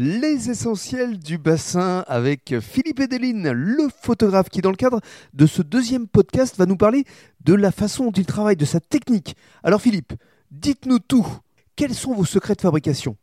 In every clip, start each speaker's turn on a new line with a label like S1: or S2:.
S1: Les essentiels du bassin avec Philippe Edeline, le photographe qui, dans le cadre de ce deuxième podcast, va nous parler de la façon dont il travaille, de sa technique. Alors Philippe, dites-nous tout. Quels sont vos secrets de fabrication?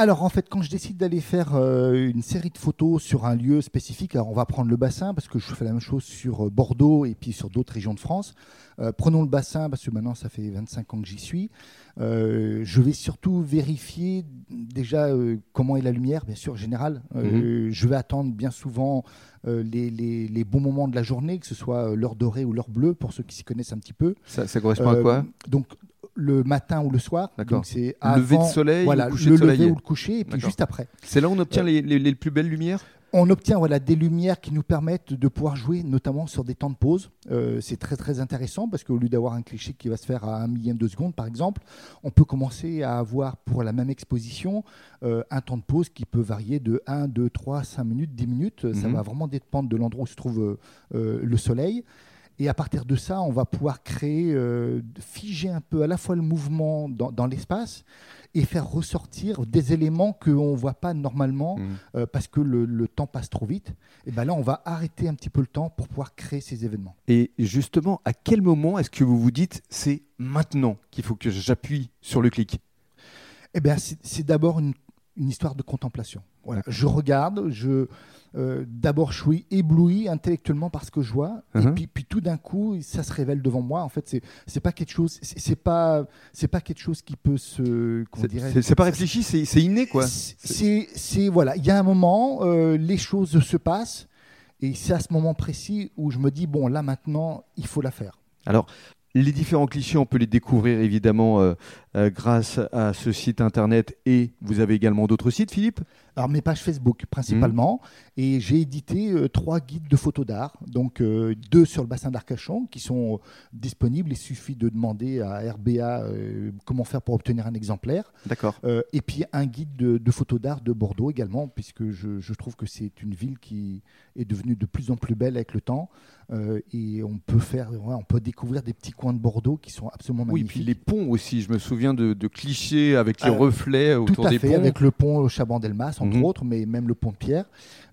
S2: Alors en fait, quand je décide d'aller faire euh, une série de photos sur un lieu spécifique, alors on va prendre le bassin parce que je fais la même chose sur euh, Bordeaux et puis sur d'autres régions de France. Euh, prenons le bassin parce que maintenant ça fait 25 ans que j'y suis. je vais surtout vérifier déjà comment est la lumière, bien sûr, générale. Mhm. Je vais attendre bien souvent les, les, bons moments de la journée, que ce soit l'heure dorée ou l'heure bleue, pour ceux qui s'y connaissent un petit peu.
S1: Ça, ça correspond à quoi?
S2: Donc le matin ou le soir.
S1: Donc c'est le lever de soleil,
S2: voilà,
S1: ou le,
S2: le
S1: lever
S2: ou le coucher, et puis juste après.
S1: C'est là où on obtient euh, les, plus belles lumières?
S2: on obtient voilà, des lumières qui nous permettent de pouvoir jouer notamment sur des temps de pause. Euh, c'est très très intéressant parce qu'au lieu d'avoir un cliché qui va se faire à un millième de seconde par exemple, on peut commencer à avoir pour la même exposition euh, un temps de pause qui peut varier de 1, 2, 3, 5 minutes, 10 minutes. Ça mhm. va vraiment dépendre de l'endroit où se trouve le soleil. Et à partir de ça, on va pouvoir créer, euh, figer un peu à la fois le mouvement dans, l'espace et faire ressortir des éléments qu'on ne voit pas normalement mmh. euh, parce que le, temps passe trop vite. Et ben là, on va arrêter un petit peu le temps pour pouvoir créer ces événements.
S1: Et justement, à quel moment est-ce que vous vous dites c'est maintenant qu'il faut que j'appuie sur le clic?
S2: Eh bien, c'est d'abord une, une histoire de contemplation. Voilà. Je regarde, je, euh, d'abord, je suis ébloui intellectuellement par ce que je vois, et uh-huh. puis, puis tout d'un coup, ça se révèle devant moi. En fait, c'est c'est pas quelque chose, c'est pas c'est pas quelque chose qui peut se,
S1: c'est pas réfléchi, c'est inné quoi.
S2: C'est voilà, il y a un moment, euh, les choses se passent, et c'est à ce moment précis où je me dis bon, là maintenant, il faut la faire.
S1: Alors, les différents clichés, on peut les découvrir évidemment euh, euh, grâce à ce site internet et vous avez également d'autres sites, Philippe?
S2: Alors mes pages Facebook principalement mmh. et j'ai édité euh, trois guides de photos d'art, donc deux sur le bassin d'Arcachon qui sont disponibles. Il suffit de demander à RBA comment faire pour obtenir un exemplaire.
S1: D'accord.
S2: et puis un guide de, photos d'art de Bordeaux également, puisque je, je trouve que c'est une ville qui est devenue de plus en plus belle avec le temps. et on peut faire, on peut découvrir des petits coins de Bordeaux qui sont absolument magnifiques.
S1: Oui, puis les ponts aussi. Je me souviens de, clichés avec les euh, reflets autour
S2: tout à
S1: des
S2: fait, Avec le pont Chaban-Delmas, entre mhm. autres, mais même le pont de Pierre.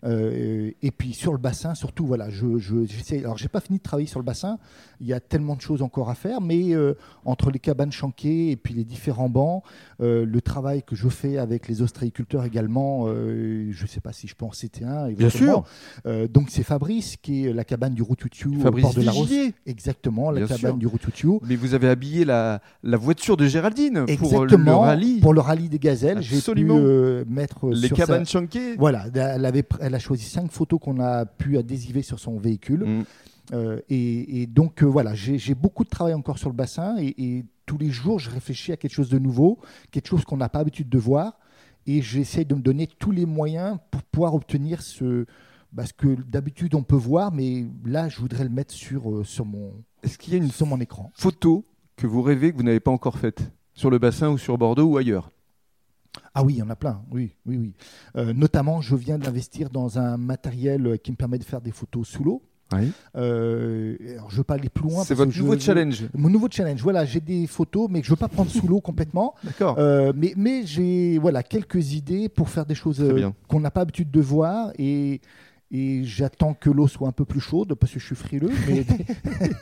S2: Euh, et puis sur le bassin, surtout, voilà, je, je, alors j'ai pas fini de travailler sur le bassin. Il y a tellement de choses encore à faire, mais euh, entre les cabanes chanquées et puis les différents bancs, le travail que je fais avec les ostréiculteurs également, je sais pas si je peux en citer un.
S1: Bien sûr.
S2: donc c'est Fabrice qui est la cabane du Routoutiu
S1: au port
S2: de
S1: la Rose.
S2: Exactement, la cabane du Routoutiu.
S1: Mais vous avez habillé la, la voiture de Géraldine
S2: pour le rallye. Pour le rallye des gazelles, j'ai pu euh, mettre
S1: les cabanes chanquées.
S2: Voilà, elle, avait, elle a choisi cinq photos qu'on a pu adhésiver sur son véhicule. Mm. Euh, et, donc euh, voilà, j'ai beaucoup de travail encore sur le bassin et, tous les jours je réfléchis à quelque chose de nouveau, quelque chose qu'on n'a pas l'habitude de voir et j'essaie de me donner tous les moyens pour pouvoir obtenir ce, parce que d'habitude on peut voir, mais là je voudrais le mettre sur, sur, mon,
S1: Est-ce qu'il y a une
S2: sur mon écran.
S1: Photo que vous rêvez que vous n'avez pas encore faite? Sur le bassin ou sur Bordeaux ou ailleurs?
S2: Ah oui, il y en a plein, oui, oui, oui. Euh, notamment, je viens d'investir dans un matériel qui me permet de faire des photos sous l'eau.
S1: Oui.
S2: Euh, alors je ne veux pas aller plus loin.
S1: C'est votre nouveau challenge.
S2: Mon nouveau challenge. Voilà, j'ai des photos, mais je ne veux pas prendre sous l'eau complètement.
S1: D'accord.
S2: Euh, mais mais j'ai voilà quelques idées pour faire des choses qu'on n'a pas l'habitude de voir et et j'attends que l'eau soit un peu plus chaude parce que je suis frileux. Mais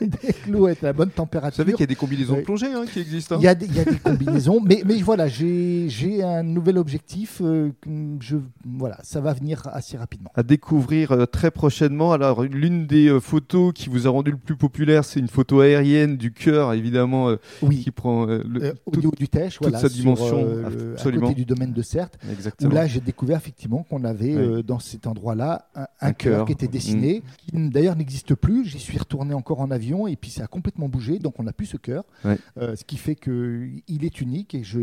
S2: dès, que l'eau est à la bonne température.
S1: Vous savez qu'il y a des combinaisons de plongée hein, qui existent.
S2: Hein. Il, y a des, il, y a des, combinaisons, mais, mais voilà, j'ai un nouvel objectif. Euh, je, voilà, ça va venir assez rapidement.
S1: À découvrir euh, très prochainement. Alors, l'une des euh, photos qui vous a rendu le plus populaire, c'est une photo aérienne du cœur, évidemment,
S2: oui.
S1: qui prend le,
S2: au niveau du Tèche,
S1: toute
S2: voilà,
S1: sa dimension,
S2: absolument. à côté du domaine de Certes.
S1: Exactement.
S2: Où là, j'ai découvert effectivement qu'on avait dans cet endroit-là un, un cœur qui était dessiné, mm. qui d'ailleurs n'existe plus. J'y suis retourné encore en avion et puis ça a complètement bougé, donc on n'a plus ce cœur, euh, ce qui fait qu'il est unique et je,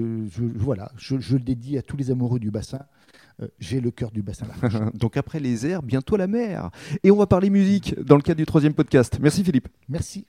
S2: voilà, je, le dédie à tous les amoureux du bassin. Euh, j'ai le cœur du bassin.
S1: donc après les airs, bientôt la mer. Et on va parler musique dans le cadre du troisième podcast. Merci Philippe.
S2: Merci.